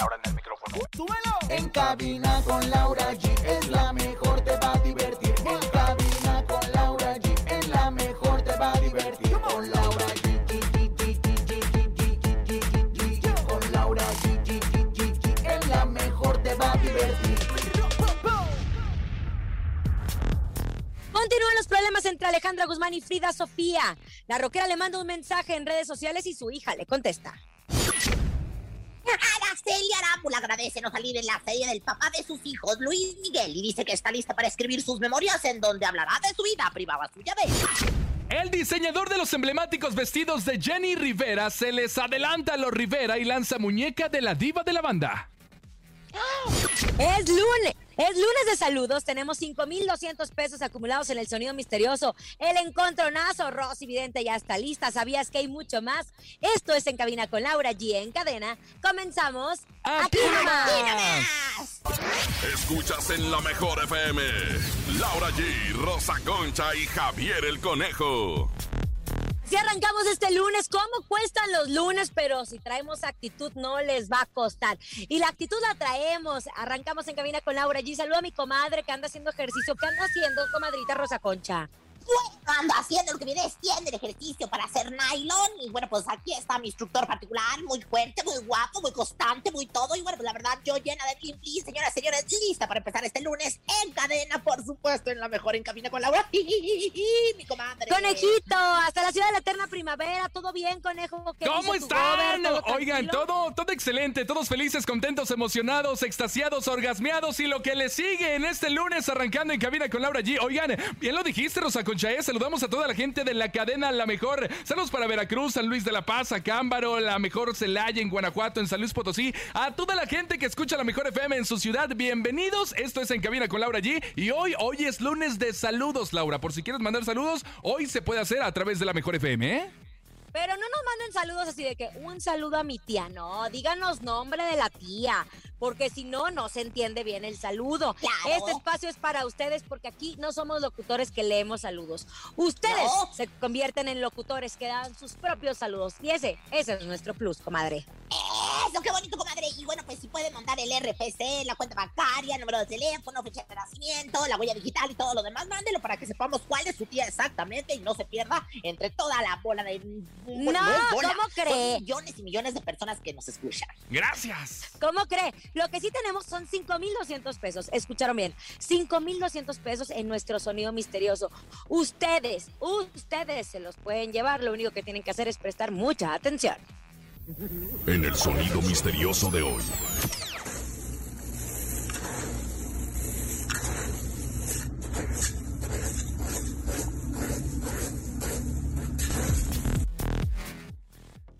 En el micrófono. ¡Súbelo! En cabina con Laura G es la mejor, te va a divertir. En cabina con Laura G es la mejor, te va a divertir. Con Laura G. Con Laura G. Es la mejor, te va a divertir. Continúan los problemas entre Alejandra Guzmán y Frida Sofía. La roquera le manda un mensaje en redes sociales y su hija le contesta. Araceli Arámbula agradece no salir en la serie del papá de sus hijos, Luis Miguel, y dice que está lista para escribir sus memorias en donde hablará de su vida privada suya de. El diseñador de los emblemáticos vestidos de Jenny Rivera se les adelanta a los Rivera y lanza muñeca de la diva de la banda. Es lunes. Es lunes de saludos. Tenemos 5,200 pesos acumulados en el sonido misterioso. El encontronazo. Rosy Vidente ya está lista. ¿Sabías que hay mucho más? Esto es En Cabina con Laura G. En cadena. Comenzamos. ¡Aquí nomás! Escuchas en la mejor FM. Laura G, Rosa Concha y Javier el Conejo. Si arrancamos este lunes, ¿cómo cuestan los lunes? Pero si traemos actitud, no les va a costar. Y la actitud la traemos. Arrancamos en cabina con Laura G. Saluda a mi comadre que anda haciendo ejercicio. ¿Qué anda haciendo, comadrita Rosa Concha? Ando haciendo lo que viene siendo el ejercicio para hacer nylon. Y bueno, pues aquí está mi instructor particular, muy fuerte, muy guapo, muy constante, muy todo. Y bueno, pues la verdad, yo llena de plim señoras, señores, lista para empezar este lunes en cadena, por supuesto, en la mejor en cabina con Laura. mi comadre. Conejito, hasta la ciudad de la eterna primavera. ¿Todo bien, conejo? ¿Qué ¿Cómo están? gober? ¿Todo Oigan, todo, todo excelente, todos felices, contentos, emocionados, extasiados, orgasmeados y lo que les sigue en este lunes arrancando en cabina con Laura G. Oigan, bien lo dijiste, Rosa ¿eh? saludamos a toda la gente de la cadena La Mejor. Saludos para Veracruz, San Luis de la Paz, a Cámbaro, La Mejor Celaya en Guanajuato, en San Luis Potosí. A toda la gente que escucha La Mejor FM en su ciudad, bienvenidos. Esto es En Cabina con Laura G. Y hoy, hoy es lunes de saludos, Laura. Por si quieres mandar saludos, hoy se puede hacer a través de La Mejor FM, ¿eh? Pero no nos manden saludos así de que un saludo a mi tía, no, díganos nombre de la tía, porque si no, no se entiende bien el saludo. Claro. Este espacio es para ustedes porque aquí no somos locutores que leemos saludos. Ustedes No. se convierten en locutores que dan sus propios saludos y ese, ese es nuestro plus, comadre. Eso, qué bonito, comadre. Y bueno, pues si pueden mandar el RFC, la cuenta bancaria, número de teléfono, fecha de nacimiento, la huella digital y todo lo demás, mándelo para que sepamos cuál es su tía exactamente y no se pierda entre toda la bola de. bueno, No, bola, ¿cómo son cree? millones y millones de personas que nos escuchan. Gracias. ¿Cómo cree? Lo que sí tenemos son 5,200 pesos. Escucharon bien. 5,200 pesos en nuestro sonido misterioso. Ustedes, ustedes se los pueden llevar. Lo único que tienen que hacer es prestar mucha atención. En el sonido misterioso de hoy.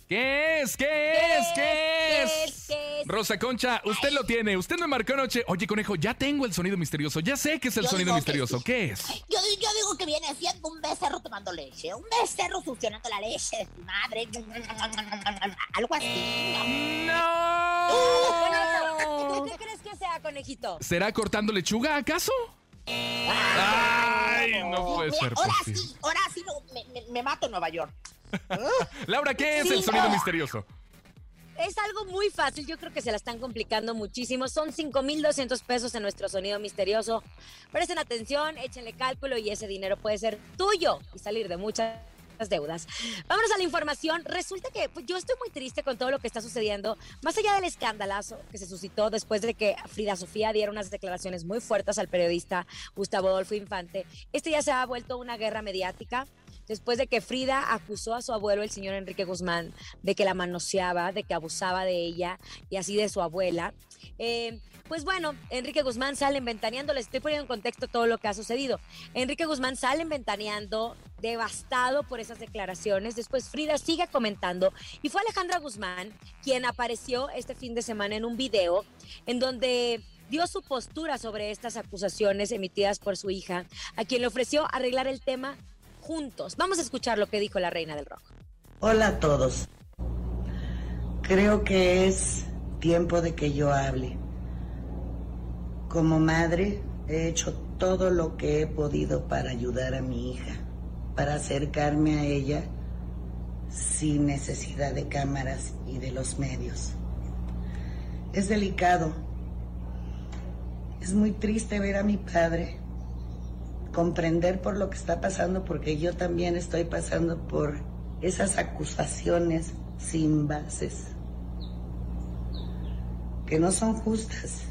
¿Qué es? ¿Qué es? ¿Qué ¿Qué es? es? ¿Qué es? Rosa Concha, usted lo tiene. Usted me marcó anoche. Oye, conejo, ya tengo el sonido misterioso. Ya sé que es el Yo sonido que misterioso. sí. ¿Qué es? Yo, que viene siendo un becerro tomando leche, un becerro succionando la leche de su madre, algo así. ¡No! ¿Qué crees que sea, conejito? ¿Será cortando lechuga, acaso? Ay, no puede ser Ahora posible. sí, ahora sí no, me, me- me mato en Nueva York. Laura, ¿qué es Sí, el sonido no. misterioso? Es algo muy fácil, yo creo que se la están complicando muchísimo. Son 5,200 pesos en nuestro sonido misterioso. Presten atención, échenle cálculo y ese dinero puede ser tuyo y salir de muchas deudas. Vámonos a la información. Resulta que pues, yo estoy muy triste con todo lo que está sucediendo, más allá del escandalazo que se suscitó después de que Frida Sofía diera unas declaraciones muy fuertes al periodista Gustavo Adolfo Infante. Este ya se ha vuelto una guerra mediática después de que Frida acusó a su abuelo, el señor Enrique Guzmán, de que la manoseaba, de que abusaba de ella y así de su abuela. Eh, pues bueno, Enrique Guzmán sale ventaneando, les estoy poniendo en contexto todo lo que ha sucedido. Enrique Guzmán sale ventaneando, devastado por esas declaraciones. Después Frida sigue comentando y fue Alejandra Guzmán quien apareció este fin de semana en un video en donde dio su postura sobre estas acusaciones emitidas por su hija, a quien le ofreció arreglar el tema juntos. Vamos a escuchar lo que dijo la reina del rock. Hola a todos. Creo que es tiempo de que yo hable. Como madre he hecho todo lo que he podido para ayudar a mi hija, para acercarme a ella sin necesidad de cámaras y de los medios. Es delicado. Es muy triste ver a mi padre, comprender por lo que está pasando, porque yo también estoy pasando por esas acusaciones sin bases, que no son justas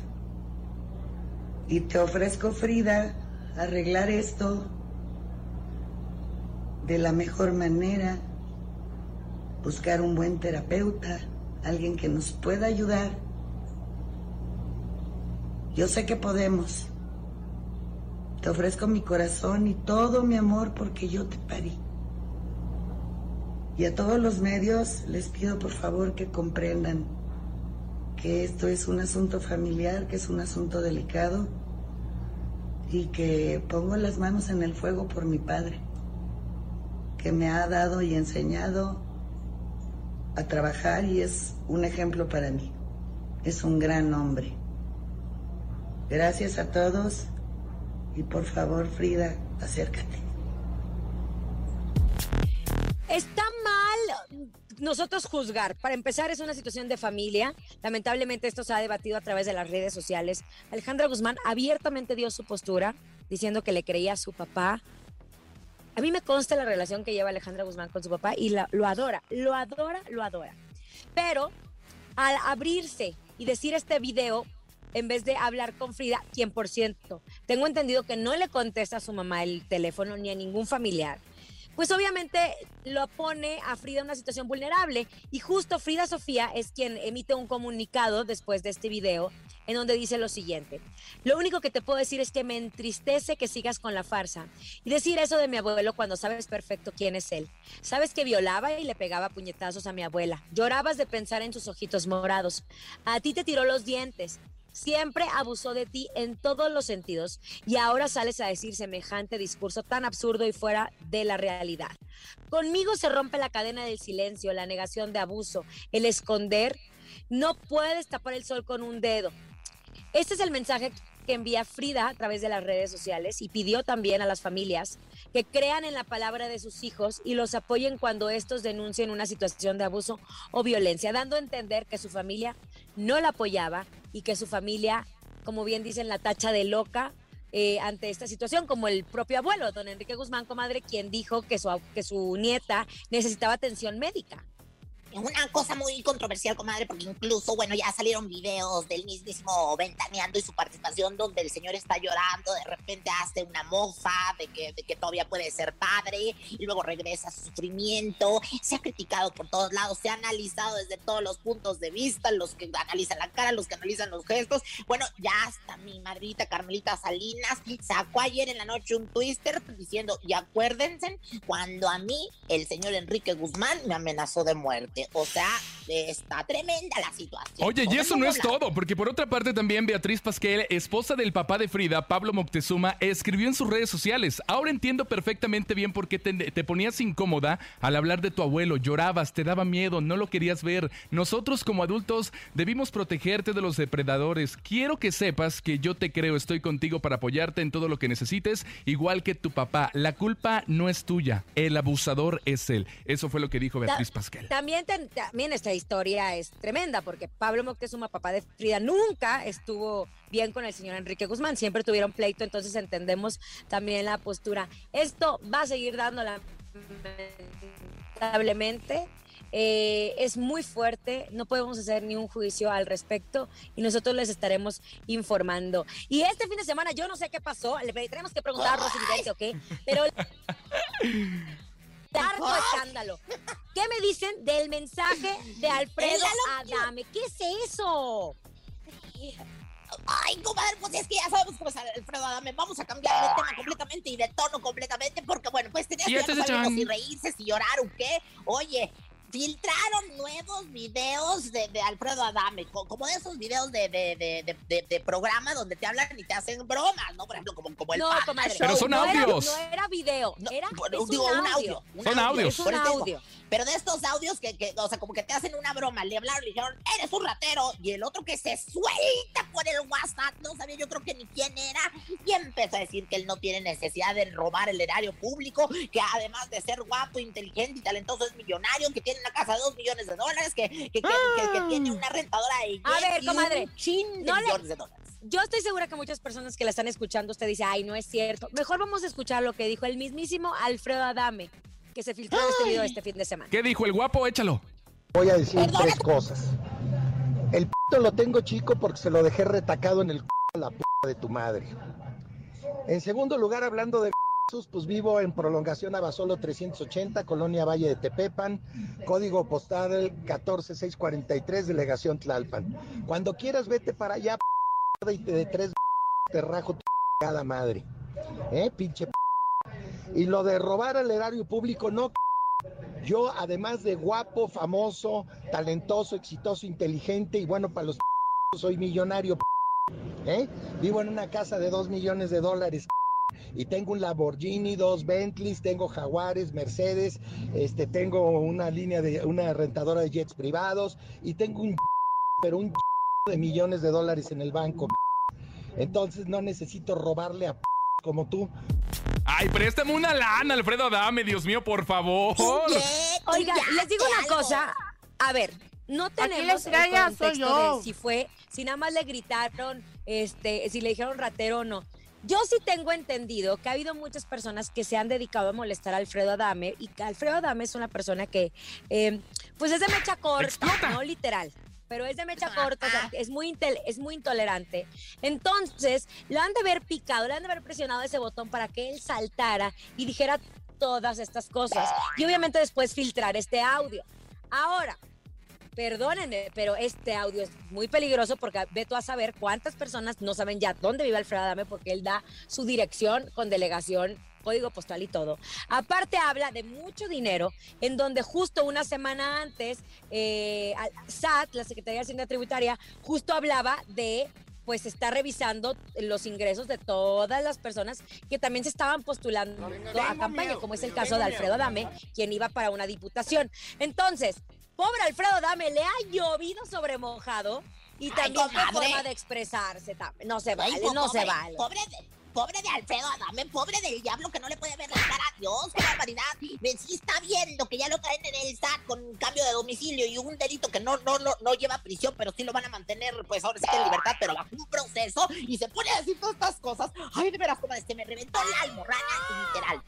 y te ofrezco, Frida, arreglar esto de la mejor manera, buscar un buen terapeuta, alguien que nos pueda ayudar. Yo sé que podemos. Te ofrezco mi corazón y todo mi amor porque yo te parí. Y a todos los medios les pido por favor que comprendan que esto es un asunto familiar, que es un asunto delicado y que pongo las manos en el fuego por mi padre, que me ha dado y enseñado a trabajar y es un ejemplo para mí. Es un gran hombre. Gracias a todos y por favor Frida, acércate. Está mal nosotros juzgar. Para empezar, es una situación de familia. Lamentablemente esto se ha debatido a través de las redes sociales. Alejandra Guzmán abiertamente dio su postura diciendo que le creía a su papá. A mí me consta la relación que lleva Alejandra Guzmán con su papá y lo adora, lo adora, lo adora. Pero al abrirse y decir este video, en vez de hablar con Frida, quien por cierto, tengo entendido que no le contesta a su mamá el teléfono ni a ningún familiar, pues obviamente lo pone a Frida en una situación vulnerable. Y justo Frida Sofía es quien emite un comunicado después de este video en donde dice lo siguiente. Lo único que te puedo decir es que me entristece que sigas con la farsa. Y decir eso de mi abuelo cuando sabes perfecto quién es él. Sabes que violaba y le pegaba puñetazos a mi abuela. Llorabas de pensar en sus ojitos morados. A ti te tiró los dientes siempre abusó de ti en todos los sentidos y ahora sales a decir semejante discurso tan absurdo y fuera de la realidad. Conmigo se rompe la cadena del silencio, la negación de abuso, el esconder. No puedes tapar el sol con un dedo. Este es el mensaje que envía Frida a través de las redes sociales y pidió también a las familias que crean en la palabra de sus hijos y los apoyen cuando estos denuncien una situación de abuso o violencia, dando a entender que su familia no la apoyaba y que su familia, como bien dicen, la tacha de loca eh, ante esta situación, como el propio abuelo, don Enrique Guzmán, comadre, quien dijo que su, que su nieta necesitaba atención médica una cosa muy controversial, comadre, porque incluso, bueno, ya salieron videos del mismísimo Ventaneando y su participación donde el señor está llorando, de repente hace una mofa de que, de que todavía puede ser padre y luego regresa a su sufrimiento. Se ha criticado por todos lados, se ha analizado desde todos los puntos de vista, los que analizan la cara, los que analizan los gestos. Bueno, ya hasta mi madrita Carmelita Salinas sacó ayer en la noche un twister diciendo, y acuérdense, cuando a mí el señor Enrique Guzmán me amenazó de muerte. O sea, está tremenda la situación. Oye, y eso no es todo, porque por otra parte también Beatriz Pasquel, esposa del papá de Frida, Pablo Moctezuma, escribió en sus redes sociales, ahora entiendo perfectamente bien por qué te, te ponías incómoda al hablar de tu abuelo, llorabas, te daba miedo, no lo querías ver. Nosotros como adultos debimos protegerte de los depredadores. Quiero que sepas que yo te creo, estoy contigo para apoyarte en todo lo que necesites, igual que tu papá. La culpa no es tuya, el abusador es él. Eso fue lo que dijo Beatriz Pasquel. También también esta historia es tremenda porque Pablo Moctezuma, papá de Frida, nunca estuvo bien con el señor Enrique Guzmán, siempre tuvieron pleito, entonces entendemos también la postura. Esto va a seguir dando lamentablemente. Eh, es muy fuerte, no podemos hacer ni un juicio al respecto y nosotros les estaremos informando. Y este fin de semana yo no sé qué pasó, le tenemos que preguntar a Rosy ¿ok? Pero harto escándalo. ¿Qué me dicen del mensaje de Alfredo Adame? ¿Qué es eso? Ay, comadre, pues es que ya sabemos cómo es Alfredo Adame. Vamos a cambiar de tema completamente y de tono completamente, porque bueno, pues tenías Y que no si reírse, si llorar o qué. Oye, filtraron nuevos videos de, de Alfredo Adame, co- como de esos videos de, de, de, de, de- de programa donde te hablan y te hacen bromas, ¿no? Por ejemplo, como, como el No. Pero son no era- audios. no era video, No, era bueno, es digo, un un audio. un Son audios. Es un audio. Pero de estos audios que, que, o sea, como que te hacen una broma, le hablaron, le dijeron, eres un ratero, y el otro que se suelta por el WhatsApp, no sabía yo creo que ni quién era, y empezó a decir que él no tiene necesidad de robar el erario público, que además de ser guapo, inteligente y talentoso es millonario, que tiene una casa de dos millones de dólares, que, que, que, que- que tiene una rentadora de A ver, comadre, un chin de no le- millones de dólares. Yo estoy segura que muchas personas que la están escuchando, usted dice, ay, no es cierto. Mejor vamos a escuchar lo que dijo el mismísimo Alfredo Adame, que se filtró este video este fin de semana. ¿Qué dijo el guapo? Échalo. Voy a decir tres cosas. El p lo tengo chico porque se lo dejé retacado en el c a la p de tu madre. En segundo lugar, hablando de pues vivo en prolongación Abasolo 380, Colonia Valle de Tepepan, código postal 14643, delegación Tlalpan. Cuando quieras, vete para allá p y te de tres te rajo tu cada madre. ¿Eh, pinche p Y lo de robar al erario público, no yo, además de guapo, famoso, talentoso, exitoso, inteligente y bueno, para los p- soy millonario. p- ¿eh? Vivo en una casa de dos millones de dólares p- y tengo un Lamborghini, dos Bentleys, tengo Jaguares, Mercedes, este, tengo una línea de una rentadora de jets privados y tengo un pero un de millones de dólares en el banco. Entonces no necesito robarle a p- como tú. Ay, préstame una lana, Alfredo Adame, Dios mío, por favor. Oiga, les digo una cosa. A ver, no tenemos el soy contexto yo. de si fue, si nada más le gritaron, este, si le dijeron ratero o no. Yo sí tengo entendido que ha habido muchas personas que se han dedicado a molestar a Alfredo Adame y que Alfredo Adame es una persona que, eh, pues es de mecha corta, Explota. no literal. Pero es de mecha corta, o sea, es muy, intel- es muy intolerante. Entonces, lo han de haber picado, le han de haber presionado ese botón para que él saltara y dijera todas estas cosas. Y obviamente después filtrar este audio. Ahora, perdónenme, pero este audio es muy peligroso porque ve tú a saber cuántas personas no saben ya dónde vive Alfredo Adame porque él da su dirección con delegación, código postal y todo. Aparte habla de mucho dinero en donde justo una semana antes eh, SAT, la Secretaría de Hacienda Tributaria, justo hablaba de pues está revisando los ingresos de todas las personas que también se estaban postulando a campaña, como es el caso de Alfredo Adame, quien iba para una diputación. Entonces, pobre Alfredo Adame, le ha llovido sobre mojado y Ay, también comadre. forma de expresarse. No se Ay, vale, po- no se vale. Pobre de, pobre de Alfredo Adame, pobre del diablo que no le puede ver la cara a Dios, qué barbaridad. Ve, Sí está viendo que ya lo traen en el SAT con un cambio de domicilio y un delito que no, no, no, no lleva prisión, pero sí lo van a mantener, pues ahora sí que en libertad, pero bajo un proceso y se pone a decir todas estas cosas. Ay, de veras, como este me reventó la almorrana, literal.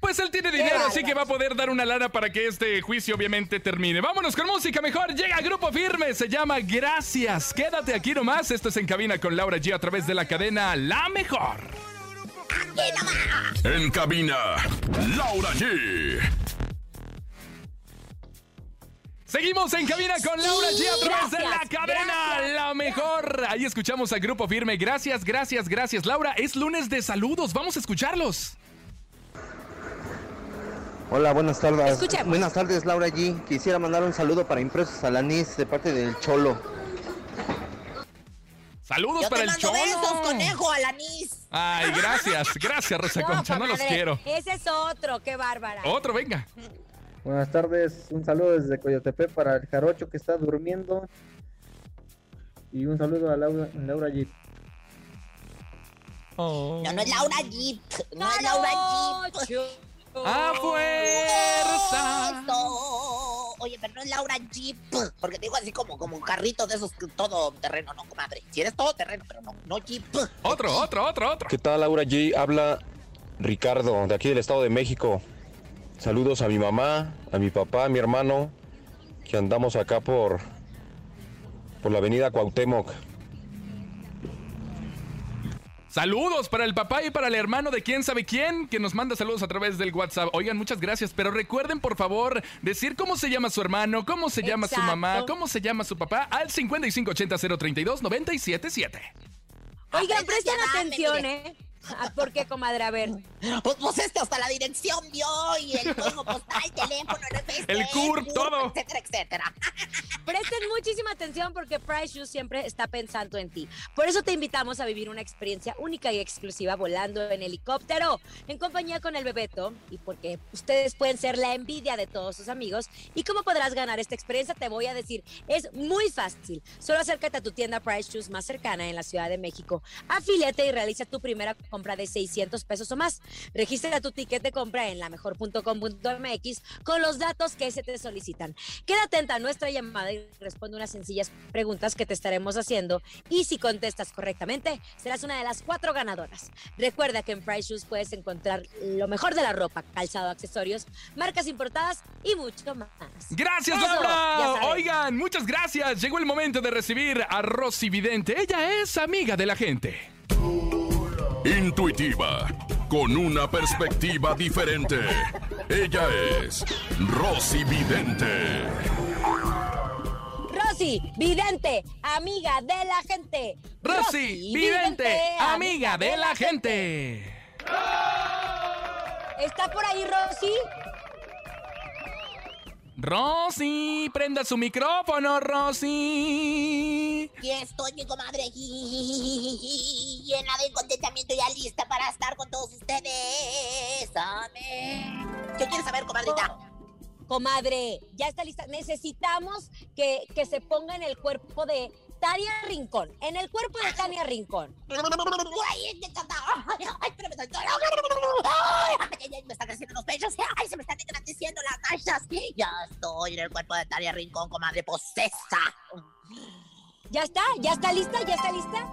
Pues él tiene dinero, así que va a poder dar una lana para que este juicio obviamente termine. Vámonos con música mejor. Llega Grupo Firme, se llama Gracias. Quédate aquí nomás. Esto es En Cabina con Laura G a través de la cadena La Mejor. ¡Aquí nomás! En cabina, Laura G. Seguimos en cabina con Laura G a través de la cadena gracias, La Mejor. Ahí escuchamos a Grupo Firme. Gracias, gracias, gracias. Laura, es lunes de saludos. Vamos a escucharlos. Hola, buenas tardes. Escuchemos. Buenas tardes, Laura G. Quisiera mandar un saludo para Impresos Alanís de parte del Cholo. Saludos Yo para te el mando Cholo. besos, conejo, Alanis. Ay, gracias, gracias, Rosa Concha. No los comadre, quiero. Ese es otro, qué bárbara. Otro, venga. Buenas tardes, un saludo desde Coyotepec para el jarocho que está durmiendo. Y un saludo a Laura, Laura G. Oh. No, no es Laura Jeep. No es Laura Jeep. Jarocho. ¡A fuerza! Oye, pero no es Laura Jeep. Porque te digo así como, como un carrito de esos que todo terreno, no, comadre. Si eres todo terreno, pero no, no Jeep. Otro, otro, otro, otro. ¿Qué tal, Laura G? Habla Ricardo, de aquí del Estado de México. Saludos a mi mamá, a mi papá, a mi hermano, que andamos acá por, por la avenida Cuauhtémoc. Saludos para el papá y para el hermano de quién sabe quién, que nos manda saludos a través del WhatsApp. Oigan, muchas gracias, pero recuerden por favor decir cómo se llama su hermano, cómo se llama su mamá, cómo se llama su papá al 5580-032-977. Oigan, presten ya dame, atención. ¿eh? Ah, ¿Por qué, comadre? A ver. Pues, pues este hasta la dirección dio y el código postal, teléfono, NFC, El CURP, todo. etcétera, etcétera. Presten muchísima atención porque Price Shoes siempre está pensando en ti. Por eso te invitamos a vivir una experiencia única y exclusiva volando en helicóptero en compañía con el Bebeto y porque ustedes pueden ser la envidia de todos sus amigos. ¿Y cómo podrás ganar esta experiencia? Te voy a decir, es muy fácil. Solo acércate a tu tienda Price Shoes más cercana en la Ciudad de México. Afíliate y realiza tu primera compra de 600 pesos o más. Registra tu ticket de compra en lamejor.com.mx con los datos que se te solicitan. Queda atenta a nuestra llamada y responde unas sencillas preguntas que te estaremos haciendo. Y si contestas correctamente, serás una de las cuatro ganadoras. Recuerda que en Price Shoes puedes encontrar lo mejor de la ropa, calzado, accesorios, marcas importadas y mucho más. Gracias, Eso, Laura. Oigan, muchas gracias. Llegó el momento de recibir a Rosy Vidente. Ella es amiga de la gente. Intuitiva, con una perspectiva diferente. Ella es Rosy Vidente. Rosy, vidente, amiga de la gente. Rosy Vidente, amiga de la gente. ¿Está por ahí, Rosy? Rosy, prenda su micrófono, Rosy. Y estoy, mi comadre, llena de contentamiento y ya lista para estar con todos ustedes. Amén. ¿Qué quieres saber, comadrita? Comadre, ya está lista. Necesitamos que, que se ponga en el cuerpo de Tania Rincón. En el cuerpo de Tania Rincón. Ay, me encanta. Ay, me están creciendo los pechos. Ay, se me están engrandeciendo las manchas. Ya estoy en el cuerpo de Tania Rincón, comadre posesa. ¿Ya está? ¿Ya está lista? ¿Ya está lista?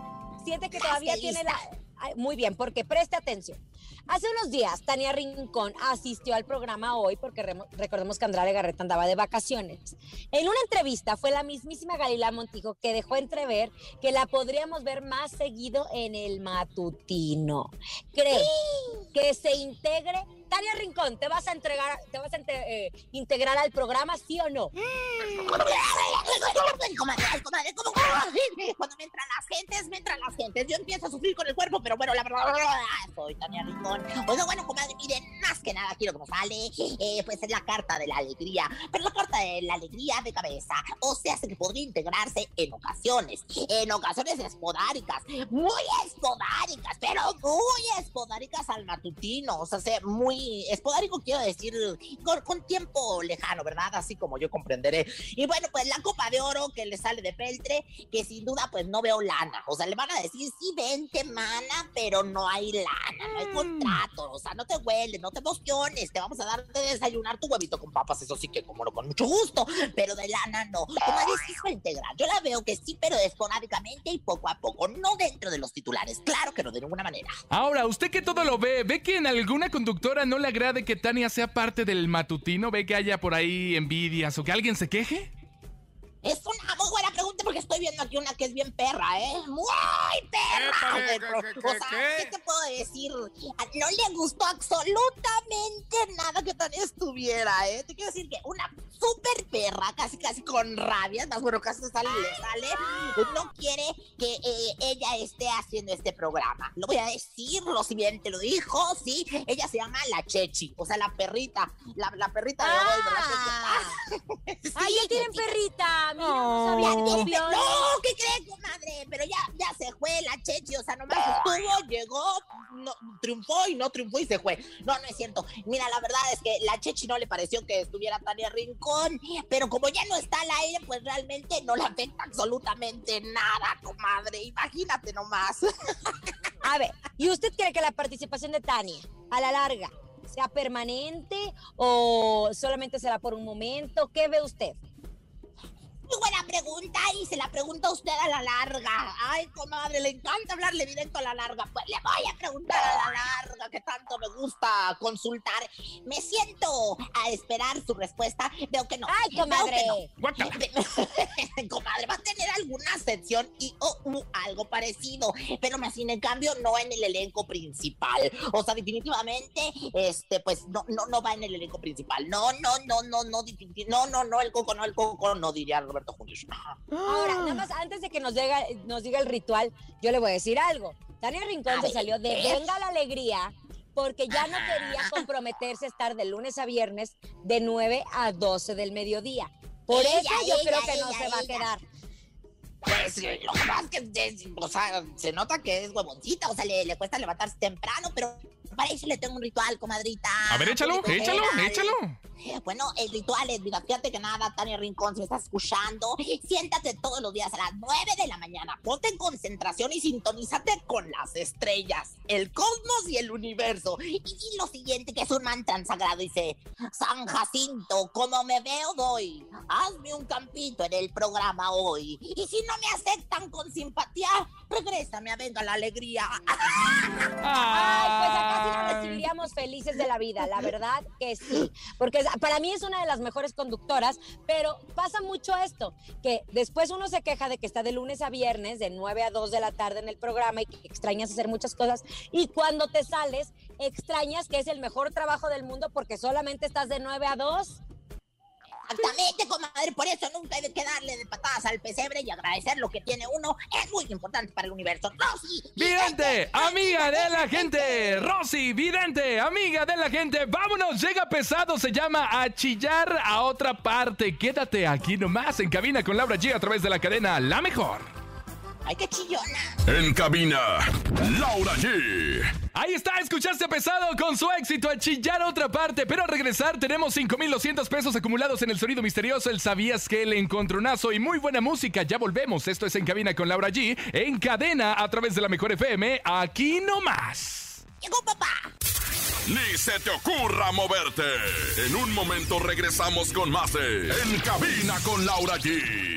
Siente que todavía estoy tiene la... Ay, Muy bien, porque preste atención. Hace unos días, Tania Rincón asistió al programa hoy porque recordemos que Andrade Garreta andaba de vacaciones. En una entrevista fue la mismísima Galila Montijo que dejó entrever que la podríamos ver más seguido en el matutino. ¿Cree que se integre? Tania Rincón, ¿te vas a entregar, te vas a eh, integrar al programa, sí o no? ¿cómo? Cuando me entran las gentes, me entran las gentes. Yo empiezo a sufrir con el cuerpo, pero bueno, la verdad, soy Tania Rincón. Oiga, bueno, comadre, miren, más que nada quiero que nos sale, eh, pues es la carta de la alegría. Pero la carta de la alegría de cabeza, o sea, hace que podría integrarse en ocasiones, en ocasiones espodáricas, muy espodáricas, pero muy espodáricas al matutino. O sea, muy espodárico quiero decir con, con tiempo lejano, ¿verdad? Así como yo comprenderé. Y bueno, pues la copa de oro que le sale de peltre, que sin duda pues no veo lana. O sea, le van a decir, sí, vente, mana, pero no hay lana, no hay contrato. O sea, no te huele, no te emociones, te vamos a dar de desayunar tu huevito con papas, eso sí que como no, con mucho gusto, pero de lana no. Como es hijo integral, yo la veo que sí, pero esporádicamente y poco a poco, no dentro de los titulares. Claro que no, de ninguna manera. Ahora, usted que todo lo ve, ¿ve que en alguna conductora no le agrade que Tania sea parte del matutino? ¿Ve que haya por ahí envidias o que alguien se queje? Es una muy porque estoy viendo aquí una que es bien perra, ¿eh? ¡Muy perra! ¿Qué, Pero, qué, qué, o sea, qué? ¿qué te puedo decir? No le gustó absolutamente nada que Tania estuviera, ¿eh? Te quiero decir que una súper perra, casi casi con rabia, más bueno, casi sale y le sale, no quiere que eh, ella esté haciendo este programa. Lo voy a decirlo, si bien te lo dijo, sí. Ella se llama la Chechi, o sea, la perrita, la, la perrita de hoy, ¿verdad? Sí, ¡Ay, ya tienen sí. perrita! Mira, no Ya sabía no, ¿qué crees, comadre? Pero ya, ya se fue la Chechi, o sea, nomás estuvo, llegó, no, triunfó y no triunfó y se fue. No, no es cierto. Mira, la verdad es que la Chechi no le pareció que estuviera Tania Rincón, pero como ya no está al aire, pues realmente no le afecta absolutamente nada, comadre. Imagínate nomás. A ver, ¿y usted cree que la participación de Tania, a la larga, sea permanente o solamente será por un momento? ¿Qué ve usted? Muy buena pregunta y se la pregunta a usted a la larga. Ay, comadre, le encanta hablarle directo a la larga. Pues le voy a preguntar a la larga, que tanto me gusta consultar. Me siento a esperar su respuesta. Veo que no. Ay, comadre. comadre, va a tener alguna sección y o u algo parecido, pero más sin en cambio no en el elenco principal. O sea, definitivamente, este, pues no, no, no va en el elenco principal. No, no, no, no, no, no, no, no, el coco, no, el coco, no diría Roberto. Ahora, nada más antes de que nos diga, nos diga el ritual, yo le voy a decir algo. Tania Rincón se salió de Venga la Alegría porque ya no quería comprometerse a estar de lunes a viernes de 9 a 12 del mediodía. Por Ella, eso yo ella, creo que no ella, se va a quedar. Pues eh, lo que pasa es que, es- o sea, se nota que es huevoncita, o sea, le, le cuesta levantarse temprano, pero para eso le tengo un ritual, comadrita. A ver, échalo, Público échalo, échalo. Bueno, el ritual es, mira, fíjate que nada, Tania Rincón, si me estás escuchando, siéntate todos los días a las 9 de la mañana, ponte en concentración y sintonízate con las estrellas, el cosmos y el universo. Y di lo siguiente, que es un mantra sagrado, dice, San Jacinto, como me veo doy, hazme un campito en el programa hoy. Y si no me aceptan con simpatía, regrésame a Venga la Alegría. Ay, pues acá sí nos recibiríamos felices de la vida, la verdad que sí. Porque para mí es una de las mejores conductoras, pero pasa mucho esto, que después uno se queja de que está de lunes a viernes, de 9 a 2 de la tarde en el programa y que extrañas hacer muchas cosas. Y cuando te sales, extrañas que es el mejor trabajo del mundo porque solamente estás de 9 a 2. Exactamente, comadre, por eso nunca hay que darle de patadas al pesebre y agradecer lo que tiene uno. Es muy importante para el universo. Rosy, Vidente, amiga de la gente. Rosy, vidente, amiga de la gente. Vámonos, llega pesado, se llama a chillar a otra parte. Quédate aquí nomás en cabina con Laura G a través de la cadena La Mejor. Ay, qué chillona. En cabina, Laura G. Ahí está, escuchaste pesado con su éxito a chillar a otra parte. Pero al regresar tenemos 5,200 pesos acumulados en el sonido misterioso, el sabías que el encontronazo y muy buena música. Ya volvemos. Esto es En Cabina con Laura G. En cadena a través de la Mejor FM. Aquí nomás. Llegó papá. Ni se te ocurra moverte. En un momento regresamos con más de En cabina con Laura G.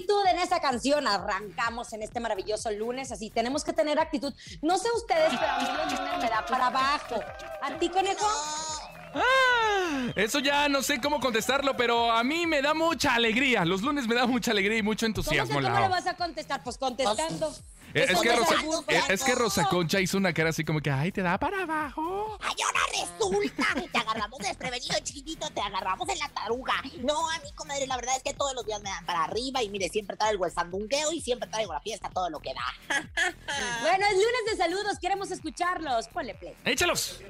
Actitud en esa canción, arrancamos en este maravilloso lunes. Así, tenemos que tener actitud. No sé ustedes, pero a mí los lunes me da para abajo. ¿A ti, conejo? Eso ya no sé cómo contestarlo, pero a mí me da mucha alegría. Los lunes me da mucha alegría y mucho ¿Cómo, sé entusiasmo. cómo le vas a contestar? Pues contestando. Eh, Es que, Rosa, eh, es que. Rosa Concha hizo una cara así como que, ay, te da para abajo. Ay, ahora resulta. Te agarramos desprevenido, chiquitito. Te agarramos en la taruga. No, a mí, comadre, la verdad es que todos los días me dan para arriba. Y mire, siempre traigo el sandungueo y siempre traigo la fiesta, todo lo que da. Bueno, es lunes de saludos, queremos escucharlos. Ponle play. Échalos.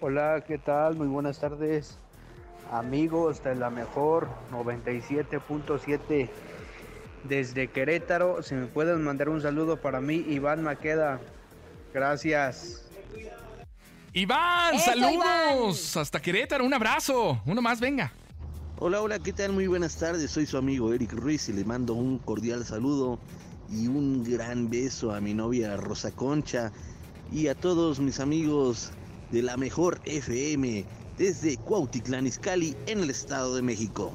Hola, ¿qué tal? Muy buenas tardes. Amigos de la mejor 97.7 desde Querétaro. Si me pueden mandar un saludo para mí, Iván Maqueda. Gracias. Iván, Eso, saludos. Hasta Querétaro, un abrazo. Uno más, venga. Hola, hola, ¿qué tal? Muy buenas tardes. Soy su amigo Eric Ruiz y le mando un cordial saludo y un gran beso a mi novia Rosa Concha y a todos mis amigos de la mejor FM desde Cuautitlán Izcalli en el Estado de México.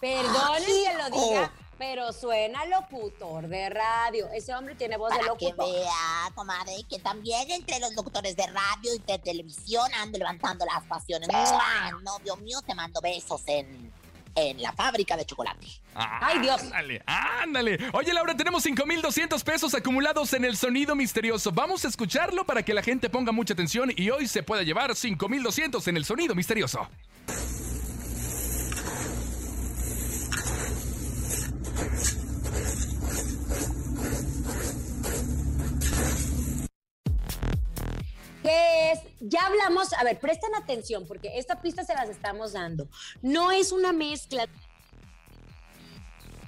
Perdonen que lo diga, Oh. pero suena locutor de radio. Ese hombre tiene voz de Para que locutor. vea, comadre, que también entre los locutores de radio y de televisión ando levantando las pasiones. ¡Mua! Novio mío, te mando besos en, en la fábrica de chocolate. Ay, Dios. Ándale, ándale. Oye, Laura, tenemos 5,200 pesos acumulados en el sonido misterioso. Vamos a escucharlo para que la gente ponga mucha atención y hoy se pueda llevar 5,200 en el sonido misterioso. Ya hablamos, a ver, presten atención porque esta pista se las estamos dando. No es una mezcla.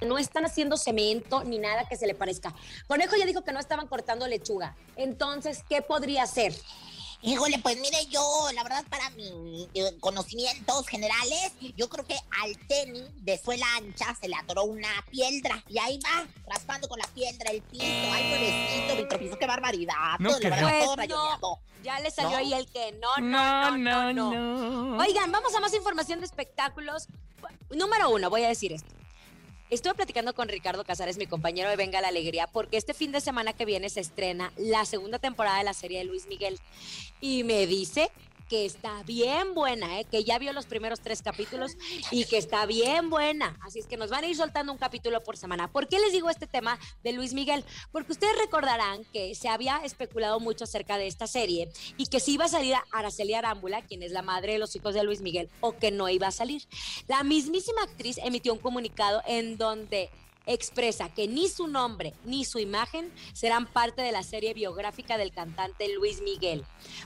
No están haciendo cemento ni nada que se le parezca. Conejo ya dijo que no estaban cortando lechuga. Entonces, ¿qué podría ser? Híjole, pues mire, yo, la verdad, para mis eh, conocimientos generales, yo creo que al tenis de suela ancha se le atoró una piedra y ahí va, raspando con la piedra el piso. Ay, pobrecito, mi tropizo, qué barbaridad. No todo, va todo Pues rayoneado. Ya le salió ¿No? ahí el que no, no, no, no, no. no. Oigan, vamos a más información de espectáculos. Número uno, voy a decir esto. Estuve platicando con Ricardo Casares, mi compañero de Venga la Alegría, porque este fin de semana que viene se estrena la segunda temporada de la serie de Luis Miguel. Y me dice que está bien buena, ¿eh? que ya vio los primeros tres capítulos y que está bien buena. Así es que nos van a ir soltando un capítulo por semana. ¿Por qué les digo este tema de Luis Miguel? Porque ustedes recordarán que se había especulado mucho acerca de esta serie y que si iba a salir a Araceli Arámbula, quien es la madre de los hijos de Luis Miguel, o que no iba a salir. La mismísima actriz emitió un comunicado en donde expresa que ni su nombre ni su imagen serán parte de la serie biográfica del cantante Luis Miguel,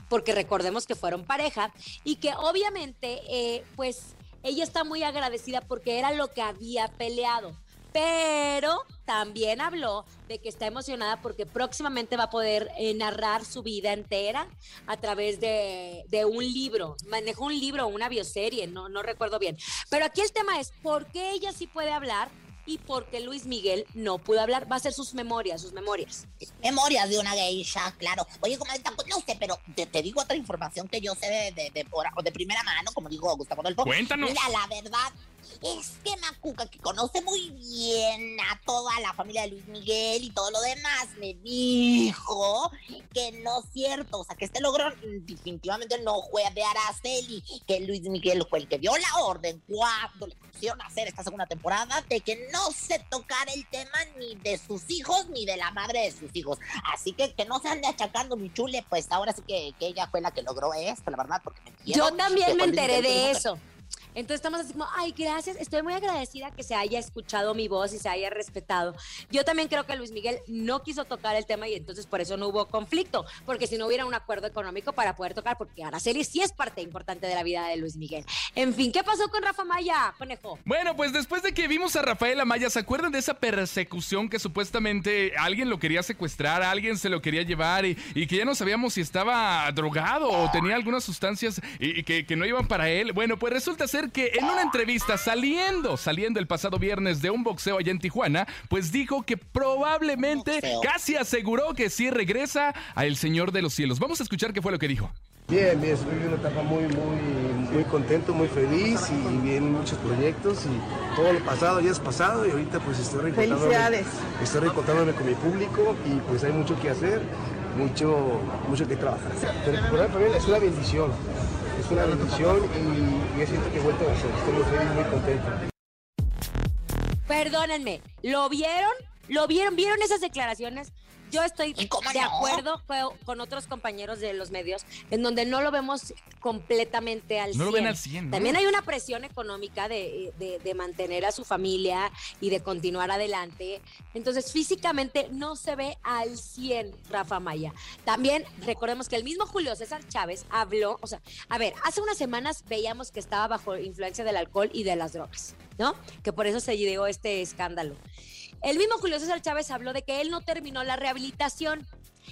porque recordemos que fueron pareja y que obviamente eh, pues ella está muy agradecida porque era lo que había peleado. Pero también habló de que está emocionada porque próximamente va a poder eh, narrar su vida entera a través de, de un libro. Manejó un libro, una bioserie, no, no recuerdo bien. Pero aquí el tema es, ¿por qué ella sí puede hablar y por qué Luis Miguel no pudo hablar? Va a ser sus memorias, sus memorias. Memorias de una geisha, claro. Oye, comadita, pues no sé, pero te, te digo otra información que yo sé de, de, de, por- de primera mano, como digo Gustavo Adolfo. Cuéntanos. Mira, la verdad es que Macuca, que conoce muy bien a toda la familia de Luis Miguel y todo lo demás, me dijo que no es cierto. O sea, que este logro definitivamente no fue de Araceli, que Luis Miguel fue el que dio la orden cuando le pusieron a hacer esta segunda temporada de que no se tocara el tema ni de sus hijos ni de la madre de sus hijos. Así que que no se ande achacando mi chule, pues ahora sí que, que ella fue la que logró esto, la verdad, porque me Yo también me enteré de que- eso. Entonces estamos así como, ay, gracias, estoy muy agradecida que se haya escuchado mi voz y se haya respetado. Yo también creo que Luis Miguel no quiso tocar el tema y entonces por eso no hubo conflicto, porque si no hubiera un acuerdo económico para poder tocar, porque Araceli sí es parte importante de la vida de Luis Miguel. En fin, ¿qué pasó con Rafa Maya, conejo? Bueno, pues después de que vimos a Rafael Amaya, ¿se acuerdan de esa persecución que supuestamente alguien lo quería secuestrar, alguien se lo quería llevar y, y que ya no sabíamos si estaba drogado o tenía algunas sustancias y, que, que no iban para él? Bueno, pues resulta ser que en una entrevista saliendo, saliendo el pasado viernes de un boxeo allá en Tijuana, pues dijo que probablemente, casi aseguró que sí regresa a El Señor de los Cielos. Vamos a escuchar qué fue lo que dijo. Bien, bien, estoy viviendo una etapa muy, muy, muy contento, muy feliz y vienen muchos proyectos y todo lo pasado ya es pasado y ahorita pues estoy reencontrándome, Felicidades. estoy reencontrándome con mi público y pues hay mucho que hacer, mucho, mucho que trabajar. Pero recuperar familia es una bendición, es una bendición y, yo siento que he vuelto a nacer, estoy muy contento. Perdónenme, ¿lo vieron? ¿Lo vieron? ¿Vieron esas declaraciones? Yo estoy ¿Y cómo de no? acuerdo co- con otros compañeros de los medios en donde no lo vemos completamente al 100. No lo ven al 100, ¿no? También hay una presión económica de, de- de mantener a su familia y de continuar adelante. Entonces, físicamente no se ve al 100 Rafa Maya. También recordemos que el mismo Julio César Chávez habló, o sea, a ver, hace unas semanas veíamos que estaba bajo influencia del alcohol y de las drogas, ¿no? Que por eso se dio este escándalo. El mismo Julio César Chávez habló de que él no terminó la rehabilitación.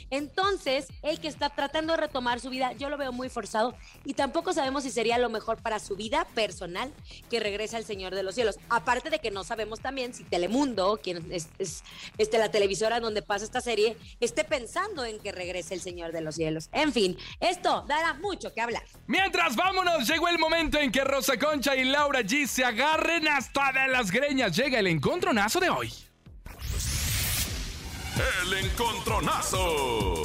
Entonces, el que está tratando de retomar su vida, yo lo veo muy forzado y tampoco sabemos si sería lo mejor para su vida personal que regrese al Señor de los Cielos. Aparte de que no sabemos también si Telemundo, quien es, es, este, la televisora donde pasa esta serie, esté pensando en que regrese el Señor de los Cielos. En fin, esto dará mucho que hablar. Mientras vámonos, llegó el momento en que Rosa Concha y Laura G se agarren hasta de las greñas. Llega el encontronazo de hoy. El encontronazo.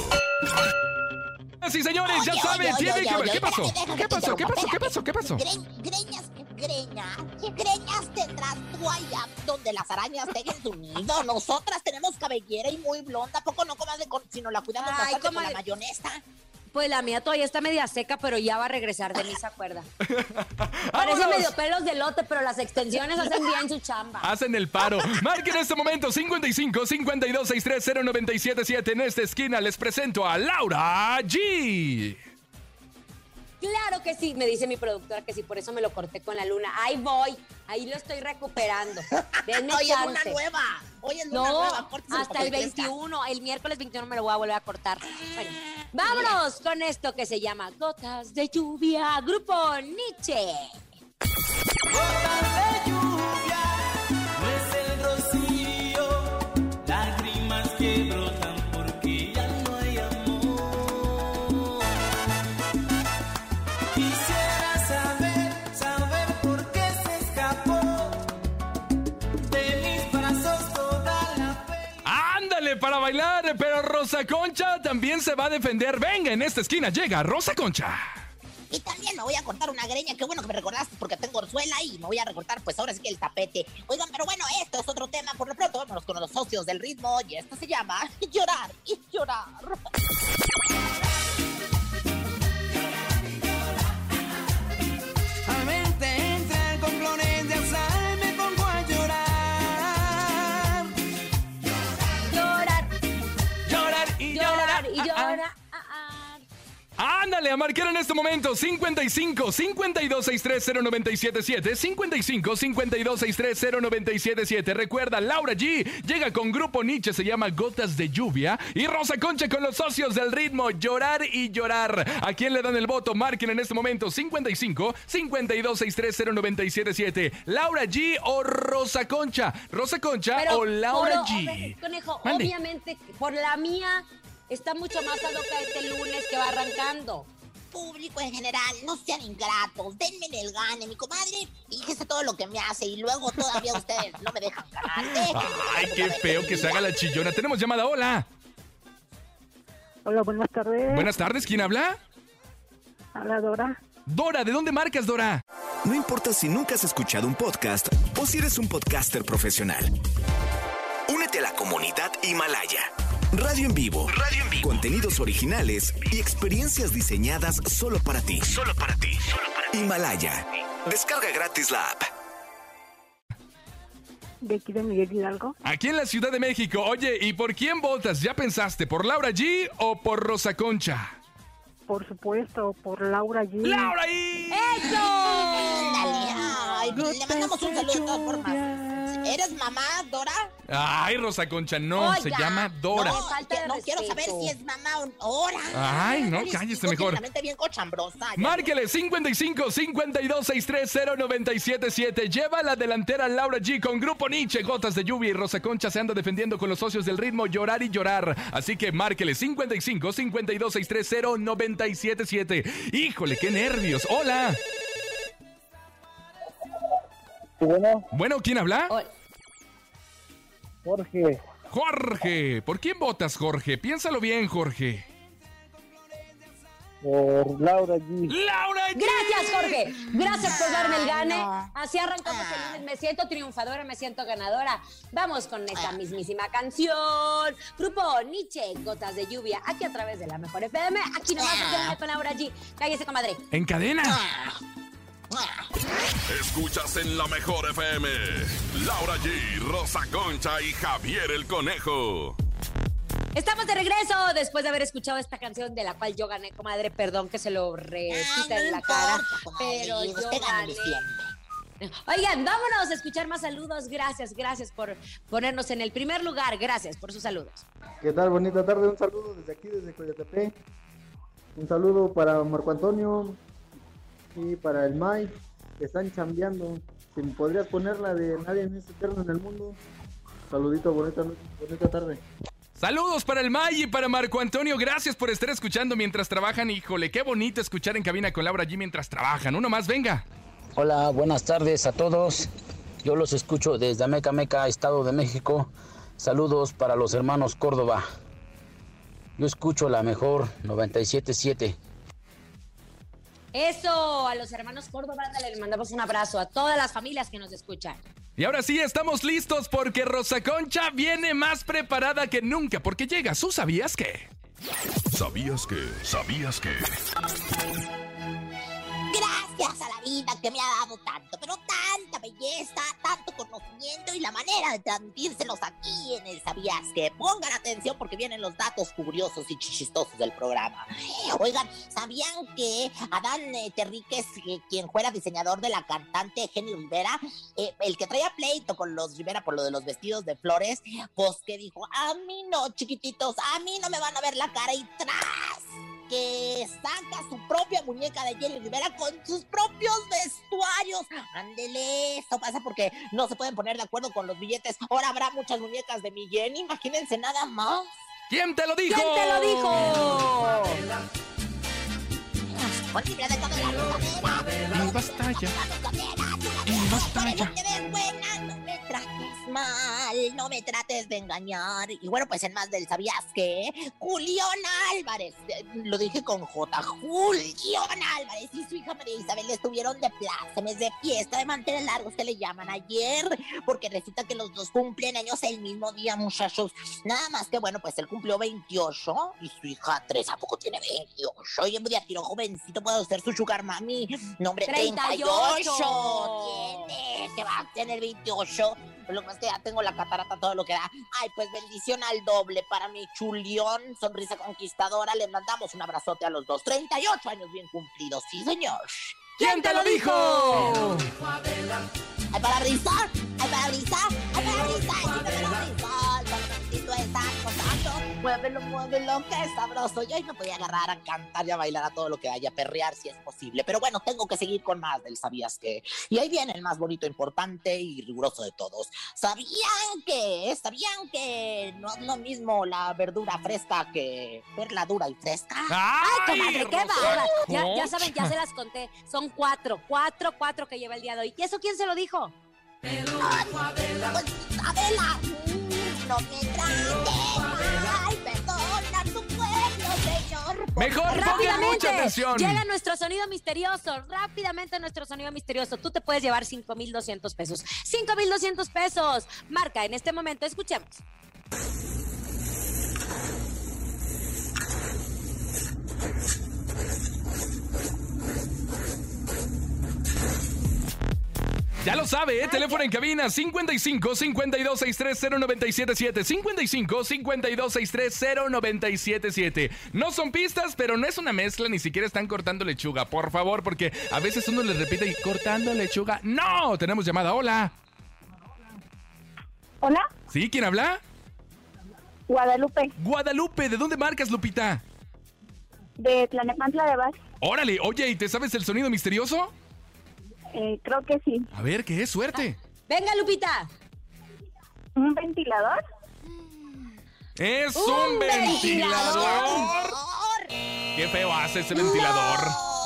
Sí, señores, ya saben, oye, tiene oye, que ¿Qué pasó? ¿Qué pasó? ¿Qué pasó? ¿Qué pasó? ¿Qué pasó? Gre- greñas, greñas, ¿qué greñas tendrás tú allá donde las arañas tejen su nido? Nosotras tenemos cabellera y muy blonda, ¿a poco no comas de con, sino la cuidamos Ay, bastante con la mayonesa? Pues la mía todavía está media seca, pero ya va a regresar, de mí se acuerda. Parece medio pelos de lote, pero las extensiones hacen bien su chamba. Hacen el paro. Marquen en este momento 55 52 630 977. En esta esquina les presento a Laura G. Claro que sí, me dice mi productora que sí, por eso me lo corté con la luna. Ahí voy, ahí lo estoy recuperando. Denme Hoy es chance. luna nueva. Hoy es No, nueva. córteselo hasta el que crezca. 21, el miércoles 21 me lo voy a volver a cortar. Bueno, vámonos con esto que se llama Gotas de Lluvia, Grupo Nietzsche. No bailar, pero Rosa Concha también se va a defender. Venga, en esta esquina llega Rosa Concha. Y también me voy a cortar una greña. Qué bueno que me recordaste porque tengo orzuela y me voy a recortar, pues ahora sí que el tapete. Oigan, pero bueno, esto es otro tema. Por lo pronto, vámonos con los socios del ritmo. Y esto se llama Llorar y Llorar. Ándale a marcar en este momento 55 52 63 0977 55 52 63 0977 Recuerda, Laura G llega con Grupo Nietzsche, se llama Gotas de Lluvia. Y Rosa Concha con los socios del ritmo, llorar y llorar. ¿A quién le dan el voto? Marquen en este momento 55 52 63 0977 Laura G o Rosa Concha. Rosa Concha Pero, o Laura por- G. Conejo, Mande. obviamente, por la mía está mucho más a loca este lunes que va arrancando. Público en general, no sean ingratos. Denme en el gane, mi comadre. Fíjese todo lo que me hace y luego todavía ustedes no me dejan ganar. Déjenme. Ay, qué feo que se haga la chillona. Tenemos llamada, hola. Hola, buenas tardes. Buenas tardes, ¿quién habla? Habla Dora. Dora, ¿de dónde marcas, Dora? No importa si nunca has escuchado un podcast o si eres un podcaster profesional. Únete a la comunidad Himalaya. Radio en vivo. Radio en vivo. Contenidos originales y experiencias diseñadas solo para ti. Solo para ti. Himalaya. Descarga gratis la app. De aquí de Miguel Hidalgo. Aquí en la Ciudad de México. Oye, ¿y por quién votas? ¿Ya pensaste? ¿Por Laura G o por Rosa Concha? Por supuesto, por Laura G. ¡Laura G! ¡Eso! Ándale, ay, le mandamos un saludo de todas formas. ¿Eres mamá, Dora? Ay, Rosa Concha, no, se llama Dora. No, que- no quiero saber si es mamá o Dora. Ay, no, cállese mejor. bien cochambrosa. Márquele 55 52 630 977. Lleva la delantera Laura G con Grupo Nietzsche. Gotas de lluvia y Rosa Concha se anda defendiendo con los socios del ritmo Llorar y Llorar. Así que márquele 55 52 630 977. Híjole, qué nervios. Hola. Bueno, Bueno, ¿quién habla? Jorge, Jorge. ¿Por quién votas, Jorge? Piénsalo bien, Jorge. por Laura G. ¡Laura G! Gracias, Jorge. Gracias por darme el gane. Así arrancamos el lunes. Me siento triunfadora, me siento ganadora. Vamos con esta mismísima canción. Grupo Nietzsche, Gotas de Lluvia, aquí a través de la Mejor FM. Aquí nomás se con Laura G. Cállese, comadre. En cadena. Escuchas en la mejor FM. Laura G, Rosa Concha y Javier el Conejo. Estamos de regreso después de haber escuchado esta canción de la cual yo gané, comadre. Perdón que se lo repita en la cara. Pero yo gané. Oigan, vámonos a escuchar más saludos. Gracias, gracias por ponernos en el primer lugar. Gracias por sus saludos. ¿Qué tal? Bonita tarde, un saludo desde aquí, desde Coyotepec. Un saludo para Marco Antonio y para el May, que están chambeando. Si me podrías poner la de Nadie es eterno en el mundo. Saludito, bonita, bonita tarde. Saludos para el May y para Marco Antonio. Gracias por estar escuchando mientras trabajan. Híjole, qué bonito escuchar en cabina con Laura G mientras trabajan. Uno más, venga. Hola, buenas tardes a todos. Yo los escucho desde Ameca Meca, Estado de México. Saludos para los hermanos Córdoba. Yo escucho la mejor 977. Eso, a los hermanos Córdoba, les mandamos un abrazo a todas las familias que nos escuchan. Y ahora sí, estamos listos porque Rosa Concha viene más preparada que nunca porque llega. ¿Tú sabías qué? ¿Sabías que? ¿Sabías que? Gracias a la vida que me ha dado tanto, pero tanta belleza, tanto conocimiento y la manera de transmitírselos aquí en el Sabías que pongan atención porque vienen los datos curiosos y chistosos del programa. Oigan, ¿sabían que Adán eh, Terríquez, eh, quien fuera diseñador de la cantante Jenny Rivera, eh, el que traía pleito con los Rivera por lo de los vestidos de flores, pues que dijo, a mí no, chiquititos, a mí no me van a ver la cara y tras que saca su propia muñeca de Jenny Rivera con sus propios vestuarios. Ándele, esto pasa porque no se pueden poner de acuerdo con los billetes. Ahora habrá muchas muñecas de mi Jenny, imagínense nada más. ¿Quién te lo dijo? ¿Quién te lo dijo? Olivia de cadera, Y mal, no me trates de engañar. Y bueno, pues en más del ¿sabías qué? Julián Álvarez, eh, lo dije con J, Julián Álvarez y su hija María Isabel estuvieron de plácemes, de fiesta, de mantener largos que le llaman ayer, porque resulta que los dos cumplen años el mismo día, muchachos. Nada más que bueno, pues él cumplió 28 y su hija 3, ¿a poco tiene 28? Y en día tiro jovencito, puedo ser su sugar mami. Nombre 38. 38. Tiene, te va a tener 28. Lo que es que ya tengo la catarata, todo lo que da. Ay, pues bendición al doble para mi chulión, sonrisa conquistadora. Le mandamos un abrazote a los dos. 38 años bien cumplidos, sí, señor. ¿Quién te lo dijo? ¡Ay, para brisar! ¡Ay, para brisar! ¡Ay, para brisar! ¡Sí, me para brisar! Tantito está gozando. Muévelo, muévelo, qué sabroso. Yo hoy me podía agarrar a cantar y a bailar a todo lo que vaya, a perrear si es posible. Pero bueno, tengo que seguir con más del ¿Sabías qué? Y ahí viene el más bonito, importante y riguroso de todos. ¿Sabían que? ¿Sabían que no es lo mismo la verdura fresca que verla dura y fresca? ¡Ay, comadre, qué bárbara! Ya, ya saben, ya se las conté. Son cuatro, cuatro, cuatro que lleva el día de hoy. ¿Y eso quién se lo dijo? Adela, mal, perdona tu pueblo, señor. Mejor pongan Rápidamente. mucha atención. Llega nuestro sonido misterioso. Rápidamente nuestro sonido misterioso. Tú te puedes llevar 5,200 pesos. 5,200 pesos. Marca en este momento. Escuchemos. Ya lo sabe, ¿eh? Teléfono en cabina 55 52 63 0977 55 52 63 0977 No son pistas, pero no es una mezcla, ni siquiera están cortando lechuga. Por favor, porque a veces uno le repite y cortando lechuga. ¡No! Tenemos llamada. Hola. Hola, ¿Sí? ¿Quién habla? Guadalupe, Guadalupe, ¿de dónde marcas, Lupita? de Tlanepantla de Vaz. Órale, oye, ¿y te sabes el sonido misterioso? Eh, creo que sí. A ver, ¿qué es? Suerte. Venga, Lupita. ¿Un ventilador? ¡Es un, ¡Un ventilador! ¡Qué feo hace ese ventilador! No,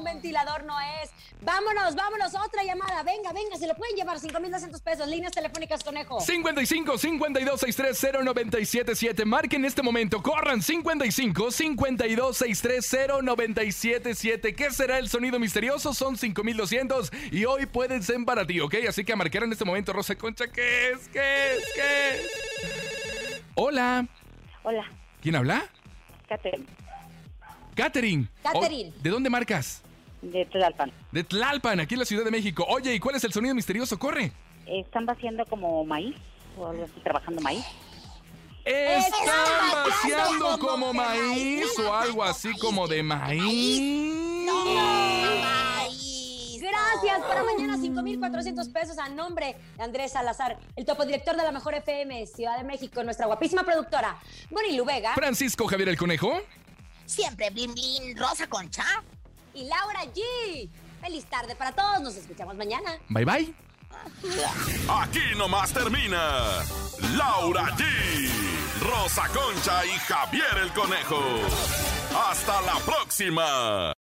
un ventilador no es. Vámonos, vámonos. Otra llamada. Venga, venga. Se lo pueden llevar 5,200 pesos. Líneas telefónicas, conejo. 55 52 63 0977 Marquen en este momento. Corran 55 52 63 0977 ¿Qué será el sonido misterioso? Son 5200 y hoy pueden ser para ti, ¿ok? Así que a marcar en este momento, Rosa Concha. ¿Qué es? ¿Qué es? ¿Qué es? Hola. Hola, ¿Quién habla? Catherine, Catherine. Catherine. Oh, ¿De dónde marcas? De Tlalpan. De Tlalpan, aquí en la Ciudad de México. Oye, ¿y cuál es el sonido misterioso? Corre. ¿Están vaciando como maíz? ¿O algo así, trabajando maíz? Están vaciando como maíz o algo así como de maíz. Gracias. Para mañana 5,400 pesos a nombre de Andrés Salazar, el topo director de la Mejor FM Ciudad de México, nuestra guapísima productora, Bonilu Vega Francisco Javier el Conejo. Siempre blin blin, Rosa Concha. Y Laura G. Feliz tarde para todos. Nos escuchamos mañana. Bye bye. Aquí nomás termina Laura G, Rosa Concha y Javier el Conejo. Hasta la próxima.